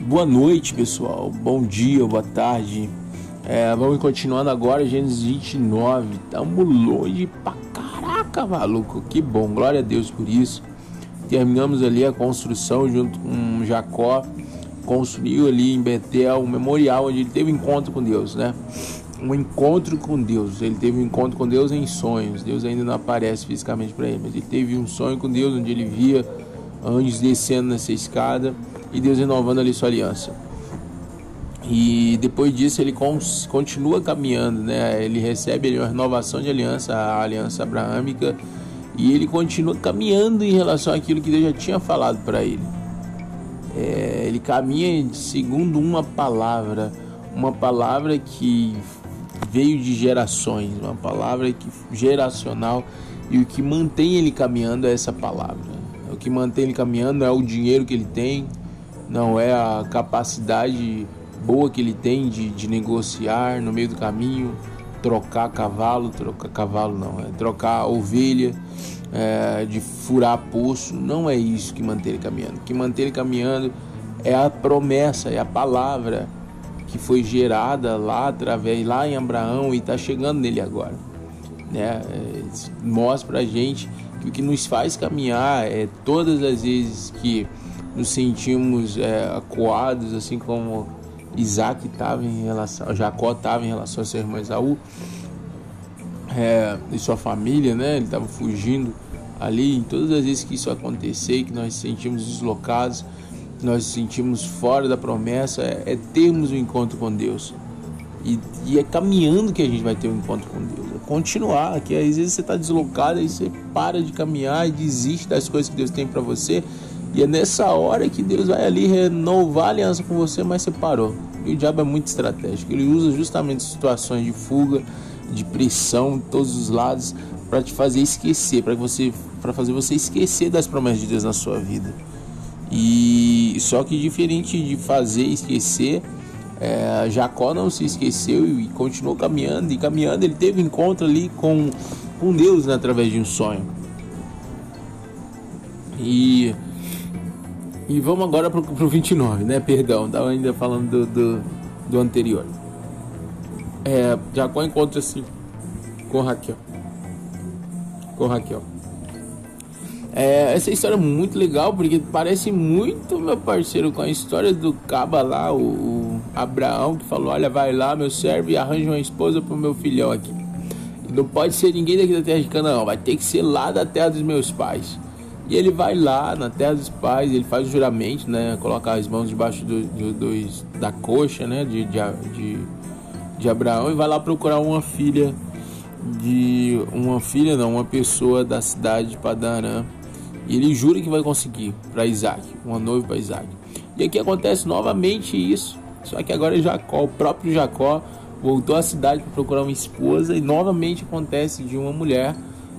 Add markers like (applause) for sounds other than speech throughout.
Boa noite, pessoal. Bom dia, boa tarde. É, vamos continuando agora, Gênesis 29. Tamo longe pra caraca, maluco. Que bom, glória a Deus por isso. Terminamos ali a construção junto com Jacó. Construiu ali em Betel um memorial onde ele teve encontro com Deus, né? Um encontro com Deus. Ele teve um encontro com Deus em sonhos. Deus ainda não aparece fisicamente para ele, mas ele teve um sonho com Deus onde ele via anjos descendo nessa escada e Deus renovando ali sua aliança. E depois disso ele continua caminhando, né? Ele recebe ali uma renovação de aliança, a aliança abraâmica, e ele continua caminhando em relação àquilo que Deus já tinha falado para ele. É, ele caminha segundo uma palavra, uma palavra que veio de gerações, uma palavra que geracional e o que mantém ele caminhando é essa palavra. O que mantém ele caminhando é o dinheiro que ele tem, não é a capacidade boa que ele tem de, de negociar no meio do caminho, trocar cavalo, trocar cavalo não, é trocar ovelha, é, de furar poço, não é isso que mantém ele caminhando. Que mantém ele caminhando é a promessa, é a palavra que foi gerada lá através, lá em Abraão e está chegando nele agora. Né? É, mostra pra gente que o que nos faz caminhar é todas as vezes que nos sentimos é, acuados, assim como Isaac estava em relação, Jacó estava em relação a seu irmão Esaú é, e sua família, né? Ele estava fugindo ali. Em todas as vezes que isso acontecer, que nós nos sentimos deslocados, nós nos sentimos fora da promessa, é, é termos um encontro com Deus. E, e, é caminhando que a gente vai ter um encontro com Deus. É continuar, que às vezes você está deslocado, aí você para de caminhar e desiste das coisas que Deus tem para você e é nessa hora que Deus vai ali renovar a aliança com você, mas você parou. E o diabo é muito estratégico. Ele usa justamente situações de fuga, de pressão de todos os lados para te fazer esquecer, para você para fazer você esquecer das promessas de Deus na sua vida. E só que diferente de fazer esquecer, é, Jacó não se esqueceu e continuou caminhando e caminhando ele teve encontro ali com com Deus né, através de um sonho. E e vamos agora pro, pro 29, né? Perdão, estava ainda falando do, do, do anterior. É, Jacó encontra-se com Raquel. Com Raquel. É, essa história é muito legal porque parece muito, meu parceiro, com a história do Caba lá, o, o Abraão, que falou: Olha, vai lá, meu servo, e arranja uma esposa pro meu filhão aqui. Não pode ser ninguém daqui da terra de Canaã, vai ter que ser lá da terra dos meus pais. E ele vai lá na terra dos pais, ele faz o juramento, né? Coloca as mãos debaixo do, do, do da coxa, né? De, de, de, de, Abraão e vai lá procurar uma filha de uma filha, não, uma pessoa da cidade de Padarã. E ele jura que vai conseguir para Isaac, uma noiva para Isaac. E aqui acontece novamente isso, só que agora Jacó, o próprio Jacó voltou à cidade para procurar uma esposa e novamente acontece de uma mulher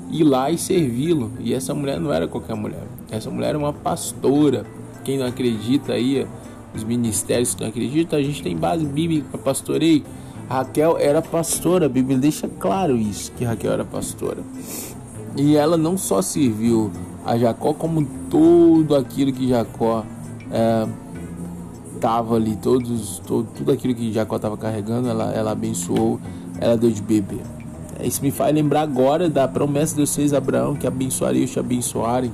ir lá e servi-lo. E essa mulher não era qualquer mulher. Essa mulher era uma pastora. Quem não acredita aí, os ministérios que não acreditam, a gente tem base bíblica para pastoreio. Raquel era pastora, a Bíblia deixa claro isso, que Raquel era pastora. E ela não só serviu a Jacó, como tudo aquilo que Jacó estava é, ali, todos, todo, tudo aquilo que Jacó estava carregando, ela, ela abençoou, ela deu de beber. Isso me faz lembrar agora da promessa de vocês, Abraão, que abençoaria os te abençoarem.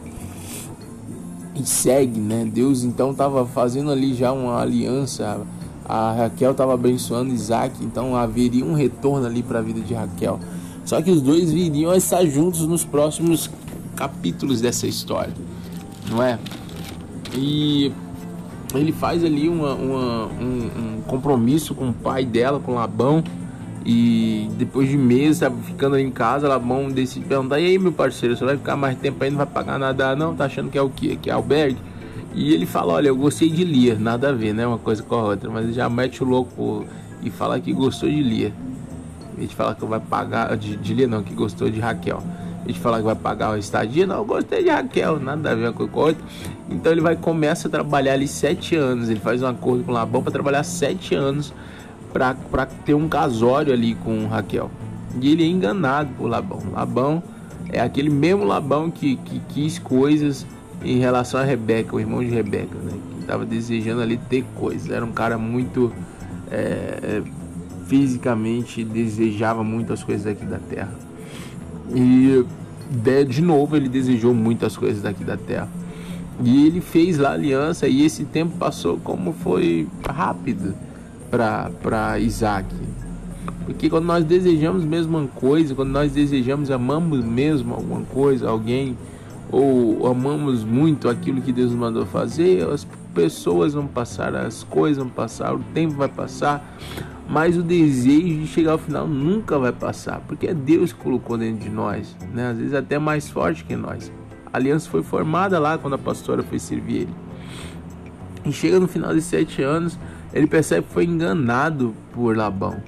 E segue, né? Deus então estava fazendo ali já uma aliança. A Raquel estava abençoando Isaac, então haveria um retorno ali para a vida de Raquel. Só que os dois viriam a estar juntos nos próximos capítulos dessa história, não é? E ele faz ali uma, uma um, um compromisso com o pai dela, com Labão e depois de meses, sabe, ficando ali em casa, ela vão decidir perguntar: e aí, meu parceiro, você vai ficar mais tempo aí, não vai pagar nada, não? Tá achando que é o quê? Que é albergue? E ele fala: Olha, eu gostei de Lia, nada a ver, né? Uma coisa com a outra, mas já mete o louco e fala que gostou de Lia. A gente fala que vai pagar, de, de Lia não, que gostou de Raquel. A gente fala que vai pagar a estadia, não, eu gostei de Raquel, nada a ver uma coisa com a outra. Então ele vai começa a trabalhar ali sete anos, ele faz um acordo com Labão para trabalhar sete anos para ter um casório ali com Raquel. E ele é enganado por Labão. Labão é aquele mesmo Labão que, que quis coisas em relação a Rebeca, o irmão de Rebeca, né? Que estava desejando ali ter coisas. Era um cara muito é, fisicamente desejava muito as coisas aqui da terra. E de novo ele desejou muitas coisas daqui da terra. E ele fez lá a aliança e esse tempo passou como foi rápido para Isaac. Porque quando nós desejamos mesmo uma coisa, quando nós desejamos, amamos mesmo alguma coisa, alguém, ou amamos muito aquilo que Deus mandou fazer, as pessoas vão passar, as coisas vão passar, o tempo vai passar, mas o desejo de chegar ao final nunca vai passar, porque é Deus que colocou dentro de nós, né? às vezes até mais forte que nós. A aliança foi formada lá quando a pastora foi servir ele. E chega no final de sete anos, ele percebe que foi enganado por Labão.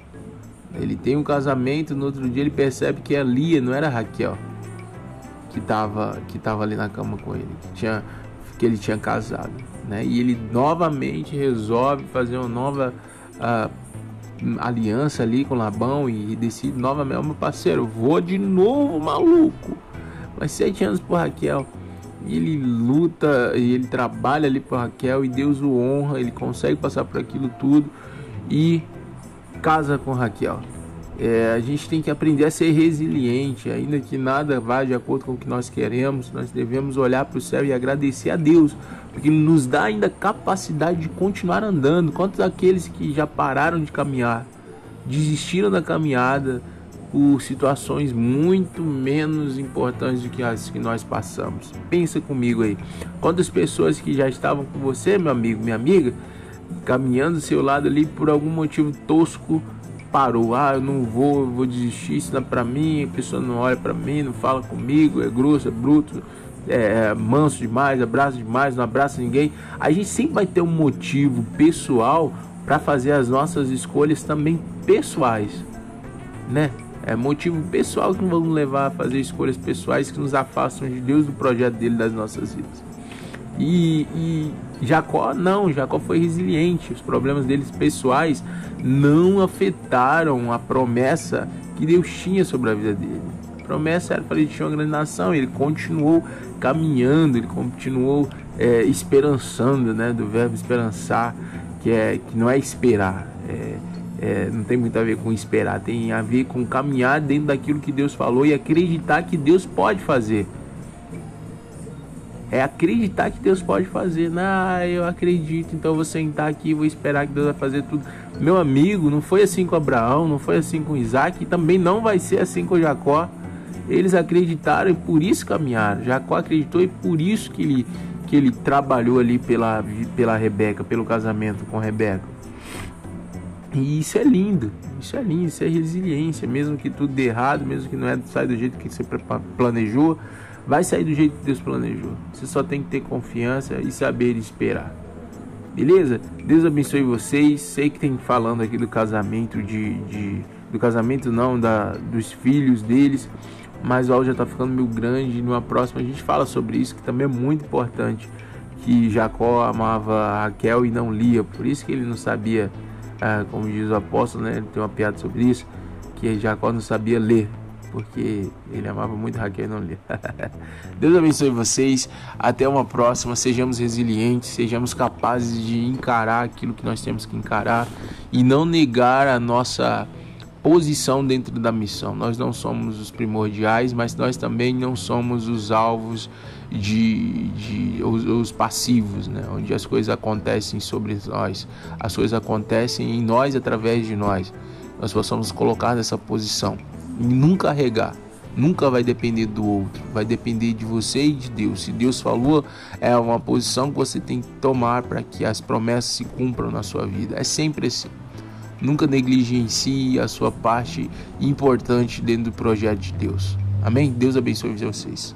Ele tem um casamento, no outro dia ele percebe que a Lia não era Raquel que estava que tava ali na cama com ele, que, tinha, que ele tinha casado. Né? E ele novamente resolve fazer uma nova uh, aliança ali com Labão e decide novamente, meu parceiro, vou de novo, maluco. Mas sete anos por Raquel. Ele luta e ele trabalha ali por Raquel e Deus o honra, ele consegue passar por aquilo tudo e casa com Raquel. É, a gente tem que aprender a ser resiliente, ainda que nada vá de acordo com o que nós queremos, nós devemos olhar para o céu e agradecer a Deus, porque Ele nos dá ainda capacidade de continuar andando. Quantos daqueles que já pararam de caminhar, desistiram da caminhada por situações muito menos importantes do que as que nós passamos? Pensa comigo aí. Quantas pessoas que já estavam com você, meu amigo, minha amiga, caminhando do seu lado ali por algum motivo tosco parou. Ah, eu não vou, eu vou desistir, isso não é pra mim, a pessoa não olha pra mim, não fala comigo, é grosso, é bruto, é, é manso demais, abraça demais, não abraça ninguém. A gente sempre vai ter um motivo pessoal para fazer as nossas escolhas também pessoais, né? É motivo pessoal que vamos levar a fazer escolhas pessoais que nos afastam de Deus, do projeto dele das nossas vidas. E, e Jacó não, Jacó foi resiliente. Os problemas deles pessoais não afetaram a promessa que Deus tinha sobre a vida dele. A promessa era para ele tinha uma grande nação. Ele continuou caminhando, ele continuou é, esperançando, né? Do verbo esperançar, que é que não é esperar. É, é, não tem muito a ver com esperar, tem a ver com caminhar dentro daquilo que Deus falou e acreditar que Deus pode fazer. É acreditar que Deus pode fazer. Ah, eu acredito, então eu vou sentar aqui e vou esperar que Deus vai fazer tudo. Meu amigo, não foi assim com Abraão, não foi assim com Isaac, e também não vai ser assim com Jacó. Eles acreditaram e por isso caminharam. Jacó acreditou e por isso que ele, que ele trabalhou ali pela, pela Rebeca, pelo casamento com Rebeca. E isso é lindo, isso é lindo, isso é resiliência, mesmo que tudo dê errado, mesmo que não é sai do jeito que você planejou, vai sair do jeito que Deus planejou. Você só tem que ter confiança e saber esperar. Beleza? Deus abençoe vocês. Sei que tem falando aqui do casamento de, de do casamento não da dos filhos deles, mas o áudio já está ficando meio grande. Numa próxima a gente fala sobre isso que também é muito importante. Que Jacó amava Raquel e não Lia, por isso que ele não sabia, ah, como diz o apóstolo, né? Ele tem uma piada sobre isso, que Jacó não sabia ler porque ele amava muito Raquel e não lia. (laughs) Deus abençoe vocês. Até uma próxima. Sejamos resilientes, sejamos capazes de encarar aquilo que nós temos que encarar e não negar a nossa posição dentro da missão. Nós não somos os primordiais, mas nós também não somos os alvos de, de os, os, passivos, né? onde as coisas acontecem sobre nós, as coisas acontecem em nós através de nós. Nós possamos colocar nessa posição e nunca regar. Nunca vai depender do outro, vai depender de você e de Deus. Se Deus falou, é uma posição que você tem que tomar para que as promessas se cumpram na sua vida. É sempre assim. Nunca negligencie a sua parte importante dentro do projeto de Deus. Amém? Deus abençoe vocês.